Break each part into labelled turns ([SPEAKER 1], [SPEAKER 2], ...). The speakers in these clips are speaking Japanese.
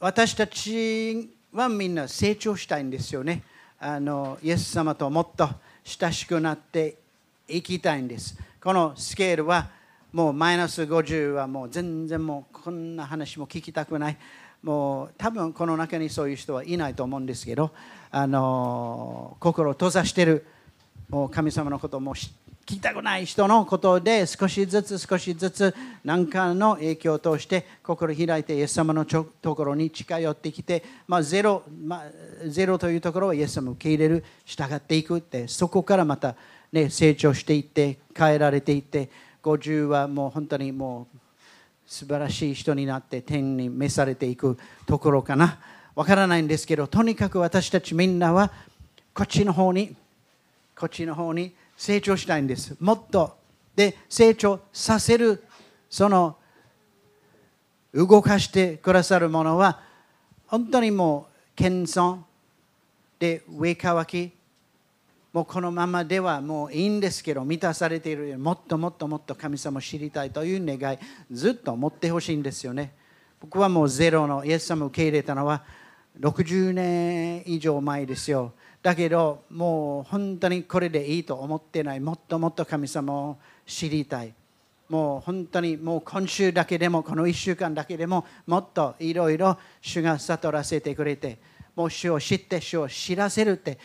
[SPEAKER 1] 私たちはみんな成長したいんですよね。あのイエス様ともっと親しくなっていきたいんです。このスケールはもうマイナス50はもう全然もうこんな話も聞きたくない。もう多分この中にそういう人はいないと思うんですけどあの心を閉ざしてるもう神様のことも知って聞きたくない人のことで少しずつ少しずつ何かの影響を通して心を開いてイエス様のところに近寄ってきて、まあ、ゼロ、まあ、ゼロというところはイエス様を受け入れる従っていくってそこからまた、ね、成長していって変えられていって50はもう本当にもう素晴らしい人になって天に召されていくところかな。わからないんですけどとにかく私たちみんなはこっちの方にこっちの方に成長したいんです。もっとで成長させるその動かしてくださるものは本当にもう謙遜で上乾きもうこのままではもういいんですけど満たされているもっともっともっと神様を知りたいという願いずっと持ってほしいんですよね。僕はもうゼロのイエス様を受け入れたのは60年以上前ですよ。だけどもう本当にこれでいいと思ってないもっともっと神様を知りたいもう本当にもう今週だけでもこの1週間だけでももっといろいろ主が悟らせてくれてもう主を知って主を知らせるって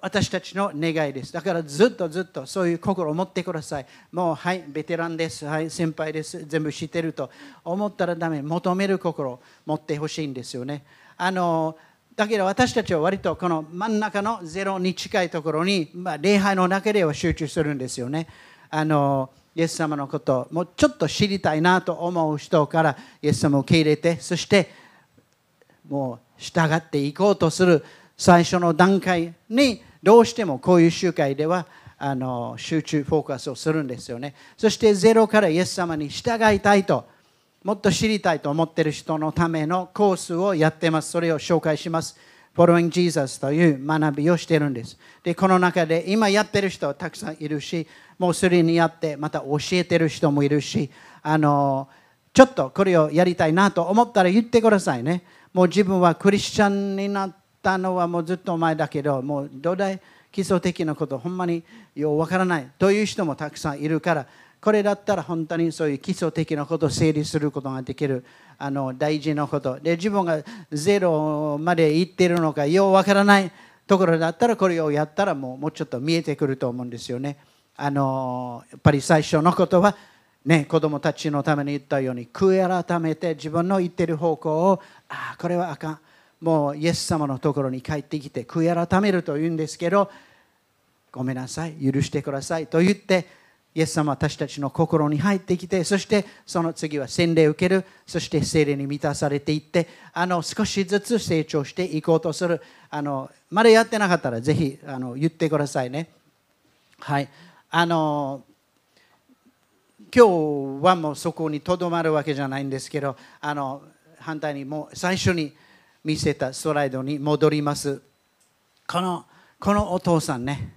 [SPEAKER 1] 私たちの願いです。だからずっとずっとそういう心を持ってください。もうはい、ベテランです。はい、先輩です。全部知ってると思ったらダメ。求める心を持ってほしいんですよね。あのだけど私たちは割とこの真ん中のゼロに近いところに、まあ、礼拝の中では集中するんですよね。あのイエス様のこともうちょっと知りたいなと思う人からイエス様を受け入れてそしてもう従っていこうとする最初の段階にどうしてもこういう集会ではあの集中フォーカスをするんですよねそしてゼロからイエス様に従いたいともっと知りたいと思っている人のためのコースをやってます。それを紹介します。Following Jesus という学びをしているんです。でこの中で今やってる人はたくさんいるしもうすでにやってまた教えてる人もいるしあのちょっとこれをやりたいなと思ったら言ってくださいね。もう自分はクリスチャンになったのはもうずっと前だけどもう土台基礎的なことほんまにようわからないという人もたくさんいるからこれだったら本当にそういう基礎的なことを整理することができるあの大事なことで自分がゼロまで行ってるのかようわからないところだったらこれをやったらもうもうちょっと見えてくると思うんですよね。あのやっぱり最初のことはね、子供たちのために言ったように悔い改めて自分の言ってる方向をああこれはあかんもうイエス様のところに帰ってきて悔い改めると言うんですけどごめんなさい許してくださいと言ってイエス様私たちの心に入ってきてそしてその次は洗礼を受けるそして聖霊に満たされていってあの少しずつ成長していこうとする。あのまだやってなかったらぜひあの言ってくださいね。はい。あの今日はもうそこにとどまるわけじゃないんですけどあの反対にもう最初に見せたストライドに戻ります。このこのお父さんね。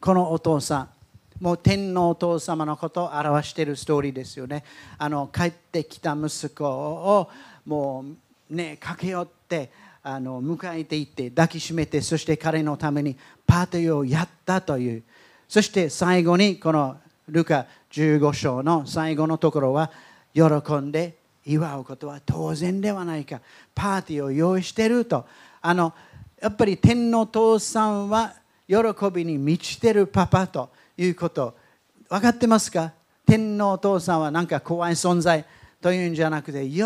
[SPEAKER 1] このお父さん。もう天皇お父様のことを表しているストーリーですよね。あの帰ってきた息子をもうね駆け寄ってあの迎えていって抱きしめてそして彼のためにパーティーをやったという。そして最後にこのルカ15章の最後のところは喜んで祝うことは当然ではないか。パーティーを用意していると。あのやっぱり天の父さんは喜びに満ちているパパと。いうこと。分かってますか？天皇お父さんはなんか怖い存在というんじゃなくて喜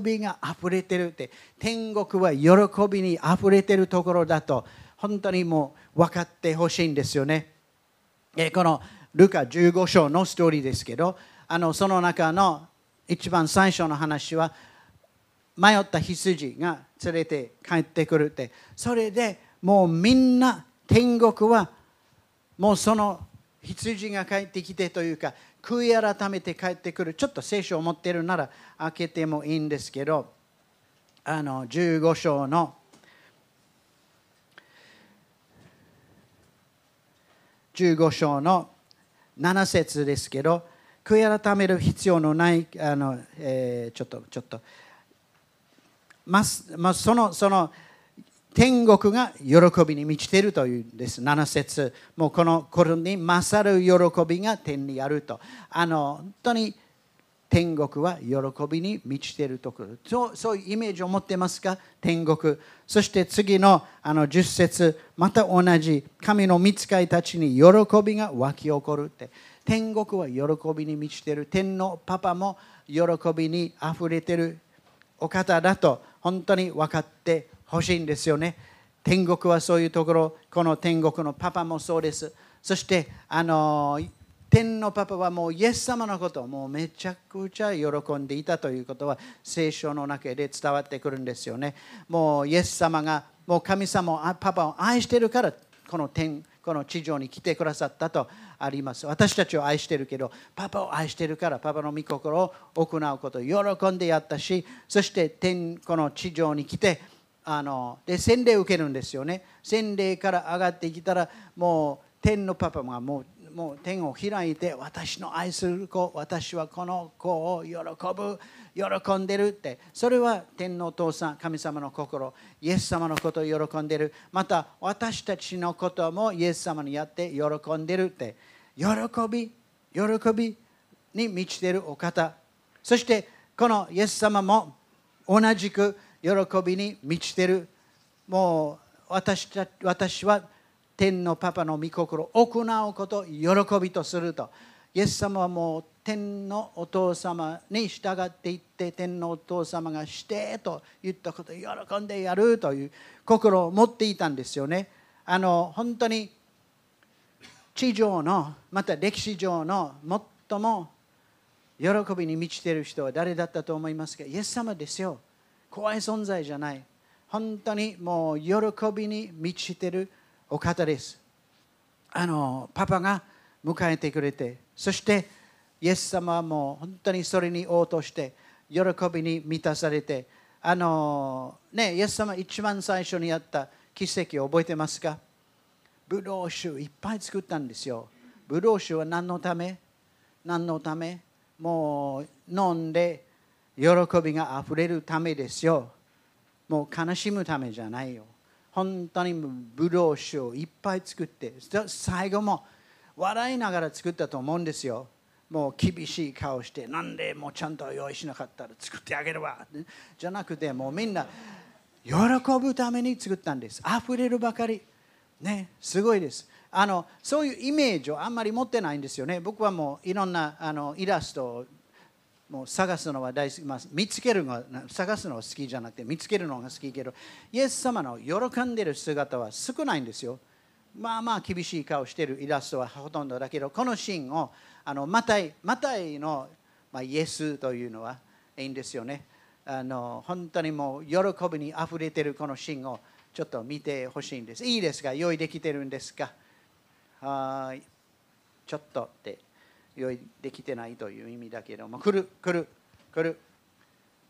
[SPEAKER 1] びがあふれてるって。天国は喜びにあふれてるところだと本当にもう分かってほしいんですよね。えこのルカ15章のストーリーですけどあのその中の一番最初の話は迷った羊が連れて帰ってくるって。それでもうみんな天国はもうその羊が帰ってきてというか悔い改めて帰ってくるちょっと聖書を持ってるなら開けてもいいんですけどあの15章の15章の7節ですけど悔い改める必要のないあの、えー、ちょっとちょっとままあ、そのその天国が喜びに満ちているというんです。7節。もうこのこれに勝る喜びが天にあると。あの本当に天国は喜びに満ちているところ。そうそういうイメージを持ってますか？天国。そして次のあの10節。また同じ神の御使いたちに喜びが湧き起こるって。天国は喜びに満ちている。天のパパも喜びにあふれている。お方だと本当に分かってほしいんですよね天国はそういうところこの天国のパパもそうですそしてあの天のパパはもうイエス様のことをもうめちゃくちゃ喜んでいたということは聖書の中で伝わってくるんですよね。もうイエス様がもう神様をパパを愛してるからこの天この地上に来てくださったとあります。私たちを愛してるけどパパを愛してるからパパの御心を行うことを喜んでやったしそして天この地上に来てあので洗礼を受けるんですよね。洗礼から上がってきたらもう天のパパがもうもう天を開いて私の愛する子私はこの子を喜ぶ喜んでるって。それは天のお父さん神様の心イエス様のことを喜んでる。また私たちのこともイエス様にやって喜んでるって。喜び喜びに満ちてるお方。そしてこのイエス様も同じく喜びに満ちてる。もう私た私は天のパパの御心を行うことを喜びとするとイエス様はもう天のお父様に従っていって天のお父様がしてと言ったことを喜んでやるという心を持っていたんですよね。あの本当に地上のまた歴史上の最も喜びに満ちている人は誰だったと思いますか？イエス様ですよ。怖い存在じゃない。本当にもう喜びに満ちているお方です。あのパパが迎えてくれて、そしてイエス様はもう本当にそれに応答して、喜びに満たされて、あのね、イエス様一番最初にやった奇跡を覚えてますか？ブドウ酒いっぱい作ったんですよ。ブドウ酒は何のため？何のため？もう飲んで喜びがあふれるためですよ。もう悲しむためじゃないよ。本当にブドウ酒をいっぱい作って最後も笑いながら作ったと思うんですよ。もう厳しい顔してなんでもうちゃんと用意しなかったら作ってあげるわ。じゃなくてもうみんな喜ぶために作ったんです。溢れるばかり。ねすごいです。あのそういうイメージをあんまり持ってないんですよね。僕はもういろんなあのイラストをもう探すのは大好き、まあ、見つけるのが探すのは好きじゃなくて見つけるのが好きけどイエス様の喜んでる姿は少ないんですよ。まあまあ厳しい顔してるイラストはほとんどだけどこのシーンをあのマタイマタイの、まあ、イエスというのはいいんですよね。あの本当にもう喜びにあふれてるこのシーンをちょっと見てほしいんです。いいですか？用意できてるんですか？はい。ちょっとって。用意できてないという意味だけども来る来る来る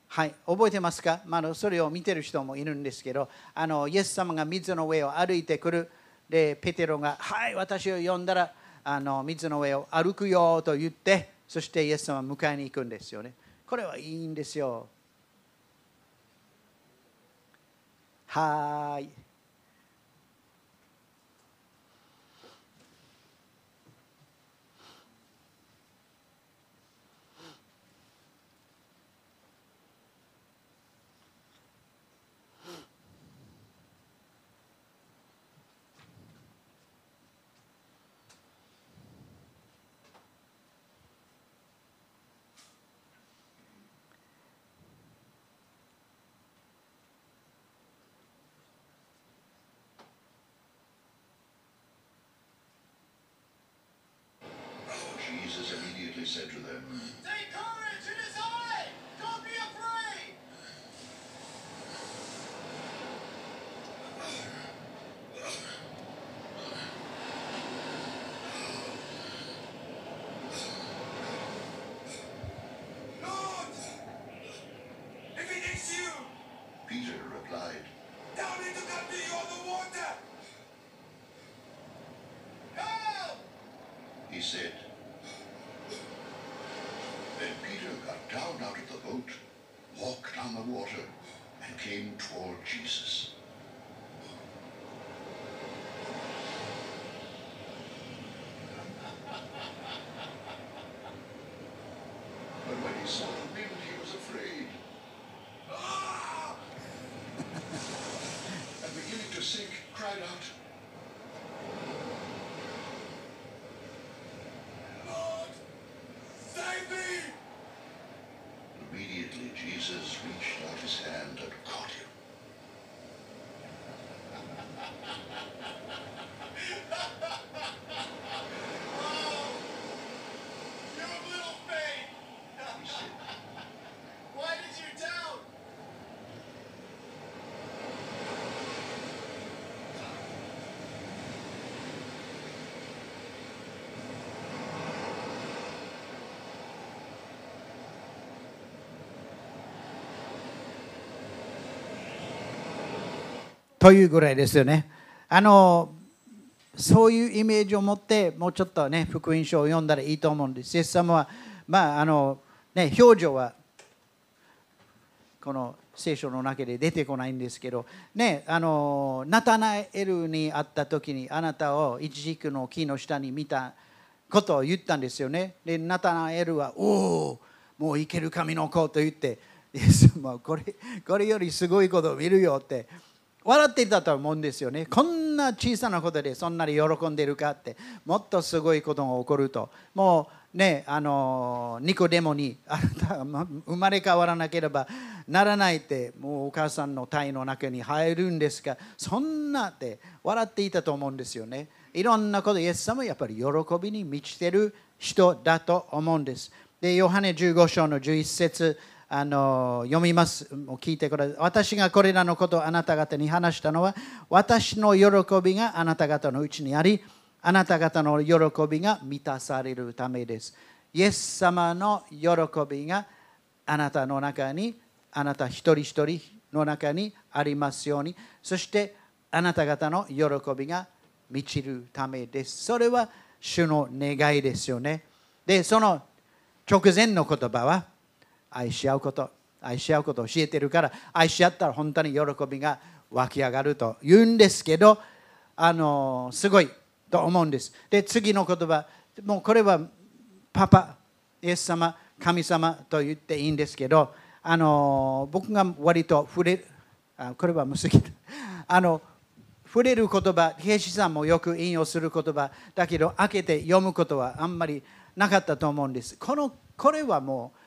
[SPEAKER 1] はい覚えてますか、まあ、それを見てる人もいるんですけどあのイエス様が水の上を歩いてくるでペテロが「はい私を呼んだらあの水の上を歩くよ」と言ってそしてイエス様は迎えに行くんですよねこれはいいんですよはい
[SPEAKER 2] sink, cried out, Lord, save me! Immediately Jesus reached out his hand and caught
[SPEAKER 1] というぐらいですよね。あのそういうイメージを持ってもうちょっとね福音書を読んだらいいと思うんです。イエス様はまああのね表情はこの聖書の中で出てこないんですけどねあのナタナエルに会った時にあなたを一軸の木の下に見たことを言ったんですよね。でナタナエルは「おおもう生ける神の子」と言ってイエス様はこれこれよりすごいことを見るよって笑っていたと思うんですよね。こんな小さなことでそんなに喜んでるかってもっとすごいことが起こるともうねあのニコデモにあなたが生まれ変わらなければならないってもうお母さんの体の中に入るんですがそんなって笑っていたと思うんですよね。いろんなことイエス様はやっぱり喜びに満ちてる人だと思うんです。で、ヨハネ15章の11節あの読みます。聞いてください。私がこれらのことをあなた方に話したのは、私の喜びがあなた方のうちにあり、あなた方の喜びが満たされるためです。イエス様の喜びがあなたの中に、あなた一人一人の中にありますように、そしてあなた方の喜びが満ちるためです。それは主の願いですよね。で、その直前の言葉は愛し合うこと、愛し合うことを教えてるから、愛し合ったら本当に喜びが湧き上がると言うんですけど、あのすごいと思うんです。で、次の言葉、もうこれはパパ、イエス様、神様と言っていいんですけど、あの僕が割と触れる、あこれは無すぎる。あの触れる言葉、兵士さんもよく引用する言葉だけど、開けて読むことはあんまりなかったと思うんです。このこれはもう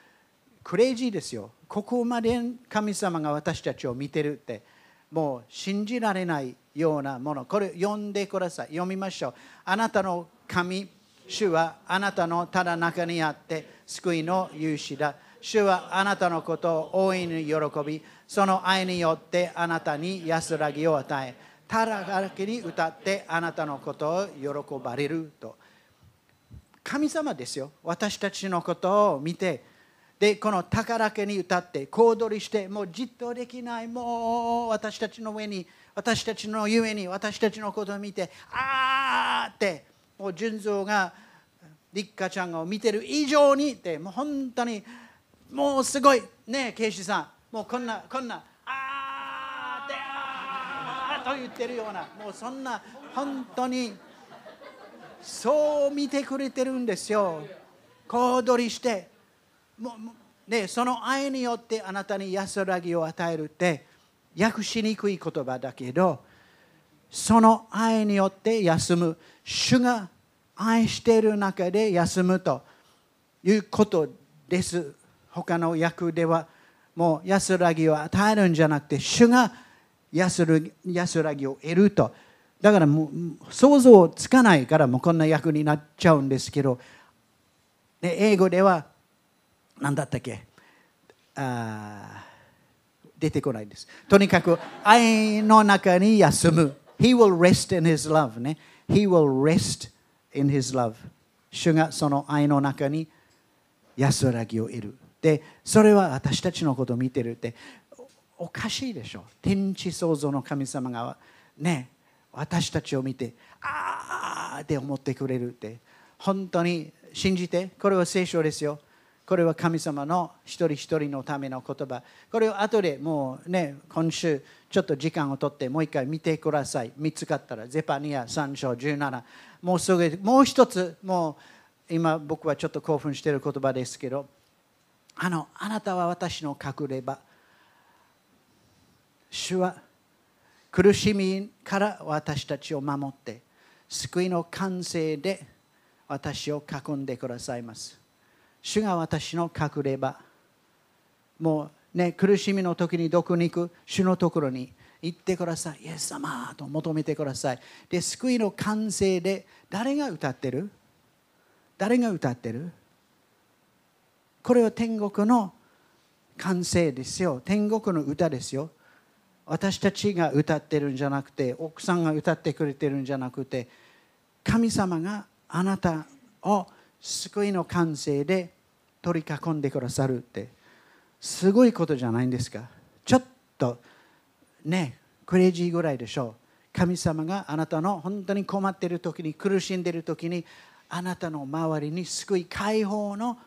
[SPEAKER 1] クレイジーですよ。ここまで神様が私たちを見てるって、もう信じられないようなもの。これ読んでください。読みましょう。あなたの神、主はあなたのただ中にあって救いの勇士だ。主はあなたのことを大いに喜び、その愛によってあなたに安らぎを与え、ただだけに歌ってあなたのことを喜ばれると。神様ですよ。私たちのことを見て、で、この宝家に歌って、小躍りして、もうじっとできない、もう私たちの上に、私たちのゆえに、私たちのことを見て、あーって、もう純蔵が、立花ちゃんを見てる以上にって、もう本当に、もうすごい、ねえ、警視さん、もうこんな、こんな、あーって、あーと言ってるような、もうそんな、本当に、そう見てくれてるんですよ。小躍りして、ね、その愛によってあなたに安らぎを与えるって訳しにくい言葉だけどその愛によって休む主が愛している中で休むということです。他の訳ではもう安らぎを与えるんじゃなくて主が安らぎ安らぎを得ると。だからもう想像つかないからもうこんな役になっちゃうんですけど。で英語では何だったっけ？あ出てこないです。とにかく愛の中に休む。He will rest in his love ね。He will rest in his love。主がその愛の中に安らぎを得る。で、それは私たちのことを見てるっておかしいでしょ。天地創造の神様がね、私たちを見て、あーって思ってくれるって。本当に信じて、これは聖書ですよ。これは神様の一人一人のための言葉。これを後でもうね今週ちょっと時間をとってもう一回見てください。見つかったらゼパニア3章17もうすぐもう一つもう今僕はちょっと興奮している言葉ですけど。あのあなたは私の隠れ場。主は苦しみから私たちを守って救いの完成で私を囲んでくださいます。主が私の隠れ場。もうね苦しみの時にどこに行く？主のところに行ってください。イエス様と求めてください。で救いの完成で誰が歌ってる？誰が歌ってる？これは天国の完成ですよ。天国の歌ですよ。私たちが歌ってるんじゃなくて奥さんが歌ってくれてるんじゃなくて神様があなたを救いの完成で取り囲んでくださるってすごいことじゃないんですか。ちょっとねクレイジーぐらいでしょう。神様があなたの本当に困っている時に苦しんでいる時にあなたの周りに救い解放の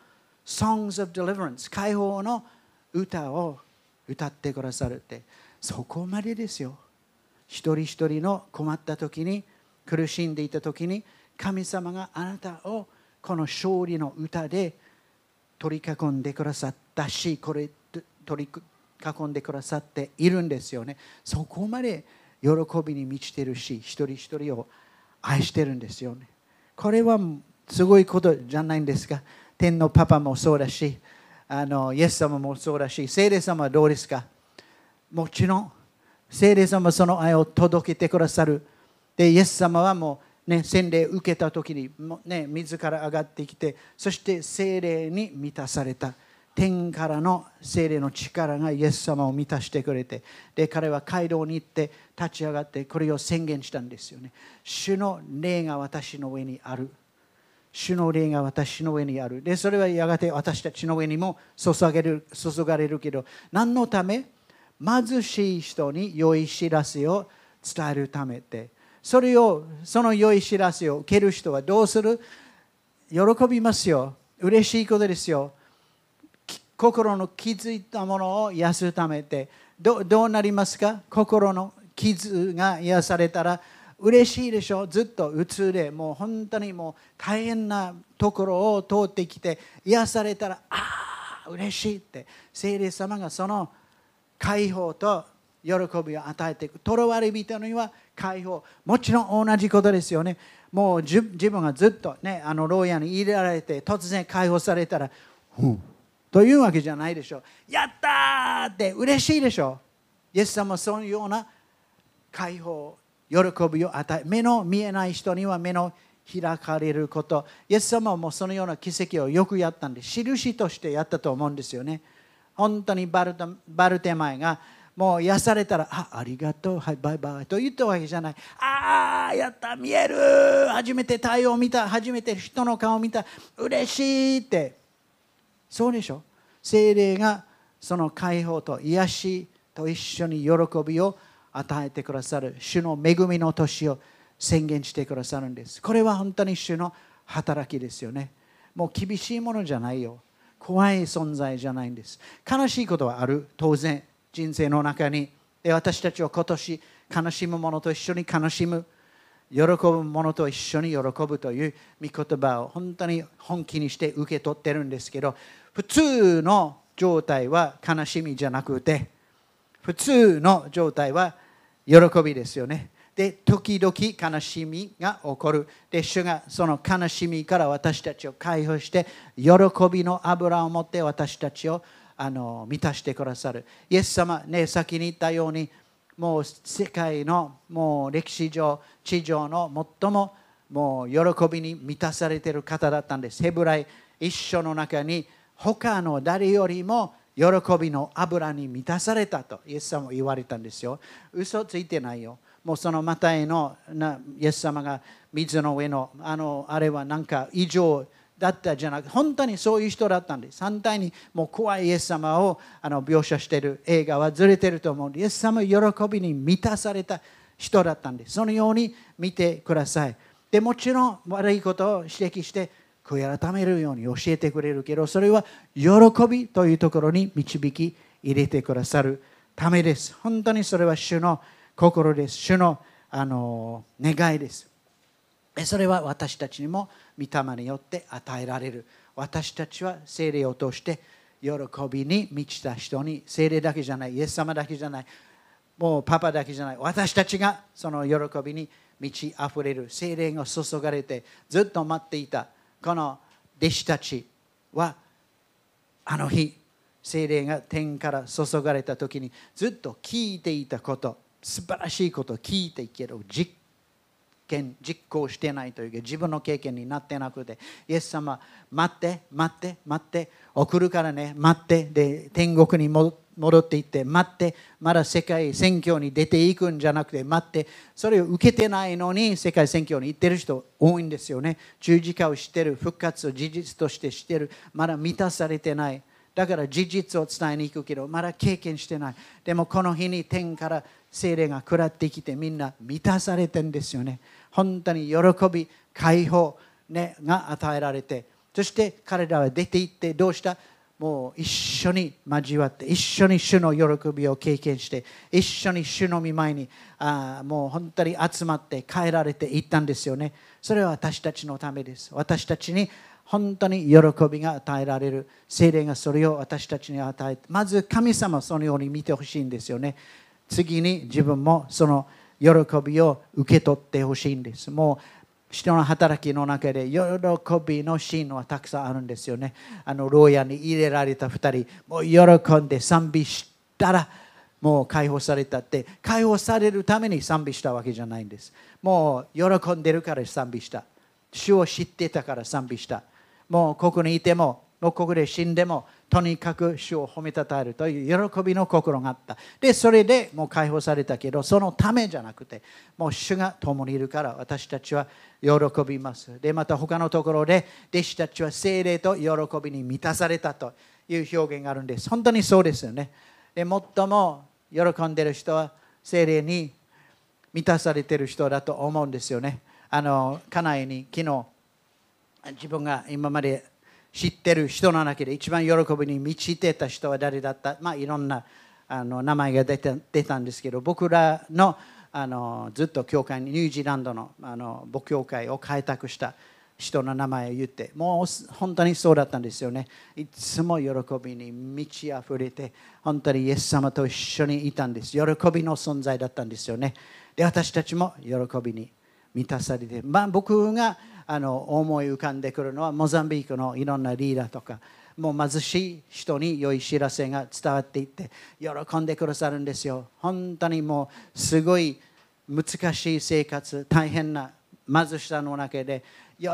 [SPEAKER 1] Songs of Deliverance 解放の歌を歌ってくださるって。そこまでですよ。一人一人の困った時に苦しんでいた時に神様があなたをこの勝利の歌で取り囲んでくださったしこれ取り囲んでくださっているんですよね。そこまで喜びに満ちてるし一人一人を愛してるんですよね。これはすごいことじゃないんですか。天のパパもそうだしあのイエス様もそうだし聖霊様はどうですか？もちろん聖霊様はその愛を届けてくださる。でイエス様はもうね洗礼受けた時にね自ら上がってきてそして聖霊に満たされた。天からの聖霊の力がイエス様を満たしてくれてで彼は街道に行って立ち上がってこれを宣言したんですよね。主の霊が私の上にある。主の霊が私の上にある。でそれはやがて私たちの上にも注げる注がれるけど何のため？貧しい人に良い知らせを伝えるためでそれをその良い知らせを受ける人はどうする？喜びますよ。嬉しいことですよ。心の傷いたものを癒すためでどどうなりますか？心の傷が癒されたら。嬉しいでしょ？ずっとうつでもう本当にもう大変なところを通ってきて癒されたらああ嬉しいって。聖霊様がその解放と喜びを与えていく。とらわれ人には解放。もちろん同じことですよね。もう自分がずっとね、あの牢屋に入れられて突然解放されたら、ふんというわけじゃないでしょう。やったーって嬉しいでしょう。イエス様はそのような解放、喜びを与え、目の見えない人には目の開かれること。イエス様はもうそのような奇跡をよくやったんで、印としてやったと思うんですよね。本当にバルバルテマイがもう癒されたら、あ、ありがとう、はい、バイバイと言ったわけじゃない。ああ、やった、見える、初めて太陽を見た、初めて人の顔を見た、嬉しいって。そうでしょ？精霊がその解放と癒しと一緒に喜びを与えてくださる、主の恵みの年を宣言してくださるんです。これは本当に主の働きですよね。もう厳しいものじゃないよ。怖い存在じゃないんです。悲しいことはある、当然。人生の中に私たちは今年悲しむ者と一緒に悲しむ喜ぶ者と一緒に喜ぶという御言葉を本当に本気にして受け取ってるんですけど普通の状態は悲しみじゃなくて普通の状態は喜びですよね。で時々悲しみが起こる。で主がその悲しみから私たちを解放して喜びの油を持って私たちをあの満たしてくださる。イエス様、ね、先に言ったように、もう世界のもう歴史上、地上の最ももう喜びに満たされている方だったんです。ヘブライ一緒の中に、他の誰よりも喜びの油に満たされたとイエス様も言われたんですよ。嘘ついてないよ。もうそのマタイのなイエス様が水の上のあのあれはなんか異常だったじゃなく本当にそういう人だったんです。反対にもう怖いイエス様をあの描写している映画はずれてると思うイエス様喜びに満たされた人だったんです。そのように見てください。でもちろん悪いことを指摘して悔い改めるように教えてくれるけどそれは喜びというところに導き入れてくださるためです。本当にそれは主の心です。主のあの願いです。それは私たちにも御霊によって与えられる。私たちは聖霊を通して喜びに満ちた人に聖霊だけじゃないイエス様だけじゃないもうパパだけじゃない私たちがその喜びに満ち溢れる聖霊が注がれてずっと待っていたこの弟子たちはあの日聖霊が天から注がれた時にずっと聞いていたこと素晴らしいことを聞いていけど実験実行してないというか自分の経験になってなくてイエス様待って待って待って送るからね待ってで天国に戻っていって待ってまだ世界選挙に出ていくんじゃなくて待ってそれを受けてないのに世界選挙に行ってる人多いんですよね。十字架を知ってる復活を事実として知ってるまだ満たされてない。だから事実を伝えに行くけどまだ経験してない。でもこの日に天から精霊が下ってきてみんな満たされてんですよね。本当に喜び解放、ね、が与えられてそして彼らは出て行ってどうしたもう一緒に交わって一緒に主の喜びを経験して一緒に主の御前にあもう本当に集まって帰られていったんですよね。それは私たちのためです。私たちに本当に喜びが与えられる精霊がそれを私たちに与えてまず神様そのように見てほしいんですよね。次に自分もその喜びを受け取ってほしいんです。もう人の働きの中で喜びのシーンはたくさんあるんですよね。あの牢屋に入れられた2人。もう喜んで賛美したらもう解放されたって解放されるために賛美した。わけじゃないんですもう喜んでるから賛美した。主を知ってたから賛美した。もうここにいてももうここで死んでもとにかく主を褒めたたえるという喜びの心があった。でそれでもう解放されたけどそのためじゃなくてもう主が共にいるから私たちは喜びます。でまた他のところで弟子たちは精霊と喜びに満たされたという表現があるんです。本当にそうですよね。で最も喜んでる人は精霊に満たされてる人だと思うんですよね。あの家内に昨日自分が今まで知ってる人の中で一番喜びに満ちてた人は誰だった？まあいろんなあの名前が出た出たんですけど僕らのあのずっと教会にニュージーランドのあの母教会を開拓した人の名前を言ってもう本当にそうだったんですよね。いつも喜びに満ち溢れて本当にイエス様と一緒にいたんです。喜びの存在だったんですよね。で私たちも喜びに満たされて、まあ、僕があの思い浮かんでくるのはモザンビークのいろんなリーダーとかもう貧しい人に良い知らせが伝わっていって喜んでくださるんですよ。本当にもうすごい難しい生活大変な貧しさの中で喜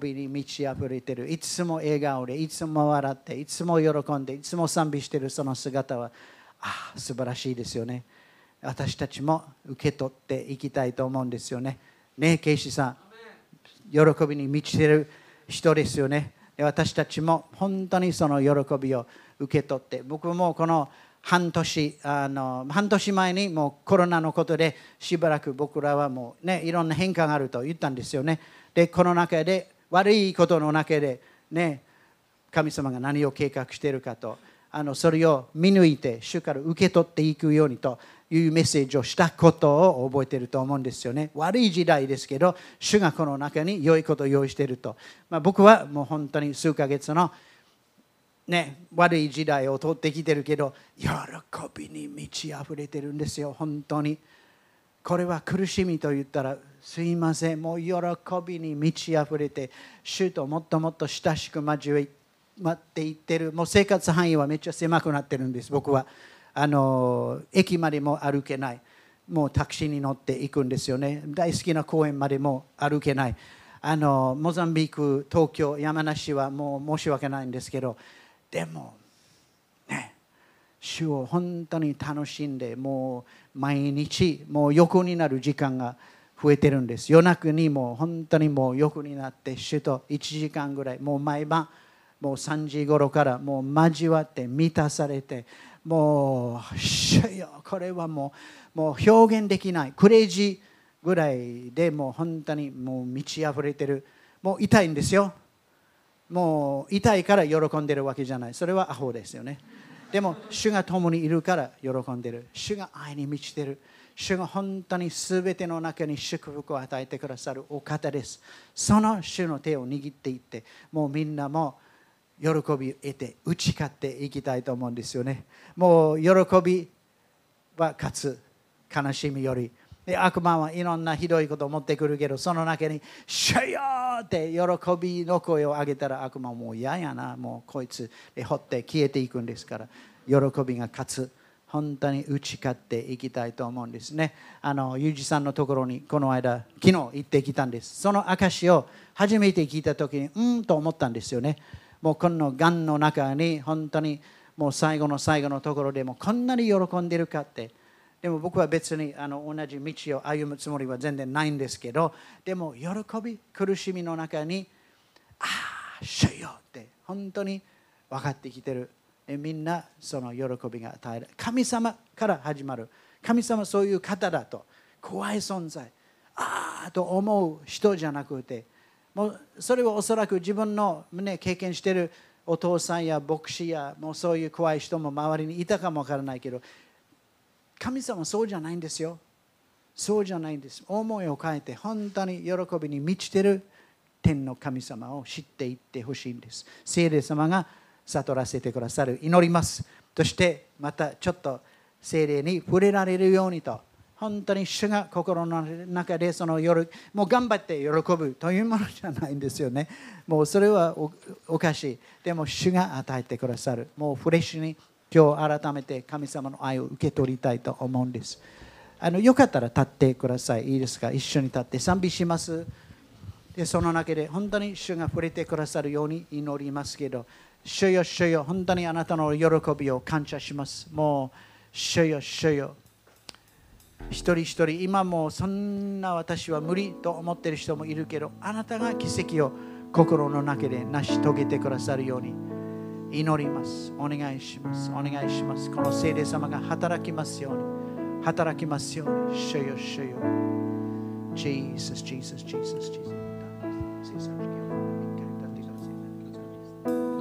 [SPEAKER 1] びに満ち溢れてる。いつも笑顔でいつも笑っていつも喜んでいつも賛美してるその姿はああ素晴らしいですよね。私たちも受け取っていきたいと思うんですよね。ねえケイシさん。喜びに満ちている人ですよね。私たちも本当にその喜びを受け取って僕もこの半年あの半年前にもうコロナのことでしばらく僕らはもうねいろんな変化があると言ったんですよね。でこの中で悪いことの中でね神様が何を計画しているかとあのそれを見抜いて主から受け取っていくようにというメッセージをしたことを覚えていると思うんですよね。悪い時代ですけど、主がこの中に良いことを用意していると。まあ、僕はもう本当に数ヶ月の、ね、悪い時代を通ってきてるけど、喜びに満ち溢れてるんですよ、本当に。これは苦しみと言ったら、すいません、もう喜びに満ち溢れて、主ともっともっと親しく交わっていってる、もう生活範囲はめっちゃ狭くなってるんです、僕は。あの駅までも歩けない。もうタクシーに乗って行くんですよね。大好きな公園までも歩けない。あのモザンビーク東京山梨はもう申し訳ないんですけど。でもね主を本当に楽しんでもう毎日もう横になる時間が増えてるんです。夜中にもう本当にもう横になって主と1時間ぐらいもう毎晩もう3時頃からもう交わって満たされてもうこれはもうもう表現できないクレイジーぐらいでもう本当にもう満ち溢れてるもう痛いんですよ。もう痛いから喜んでるわけじゃない。それはアホですよね。でも主が共にいるから喜んでる。主が愛に満ちてる。主が本当に全ての中に祝福を与えてくださるお方です。その主の手を握っていってもうみんなも喜びを得て打ち勝っていきたいと思うんですよね。もう喜びは勝つ。悲しみより。で悪魔はいろんなひどいことを持ってくるけどその中に「シュよ!」って喜びの声を上げたら悪魔はもう嫌やな。もうこいつで掘って消えていくんですから。喜びが勝つ。本当に打ち勝っていきたいと思うんですね。あのユージさんのところにこの間昨日行ってきたんです。その証を初めて聞いた時にうんと思ったんですよね。もうこのがんの中に本当にもう最後の最後のところでもこんなに喜んでるかって。でも僕は別にあの同じ道を歩むつもりは全然ないんですけどでも喜び苦しみの中にああ主よって本当に分かってきてる。みんなその喜びが与える。神様から始まる。神様そういう方だと怖い存在。ああと思う人じゃなくてもうそれはおそらく自分の、ね、経験しているお父さんや牧師やもうそういう怖い人も周りにいたかもわからないけど神様そうじゃないんですよ。そうじゃないんです。思いを変えて本当に喜びに満ちている天の神様を知っていってほしいんです。聖霊様が悟らせてくださる祈ります。そしてまたちょっと聖霊に触れられるようにと。本当に主が心の中でその夜もう頑張って喜ぶというものじゃないんですよね。もうそれはおかしい。でも主が与えてくださる。もうフレッシュに今日改めて神様の愛を受け取りたいと思うんです。あのよかったら立ってください。いいですか？一緒に立って。賛美します。でその中で本当に主が触れてくださるように祈りますけど主よ主よ。本当にあなたの喜びを感謝します。もう主よ主よ。一人一人今もそんな私は無理と思っている人もいるけどあなたが奇跡を心の中で成し遂げてくださるように祈ります。お願いします。お願いします。この聖霊様が働きますように。働きますように。主よ主よ。Jesus Jesus Jesus Jesus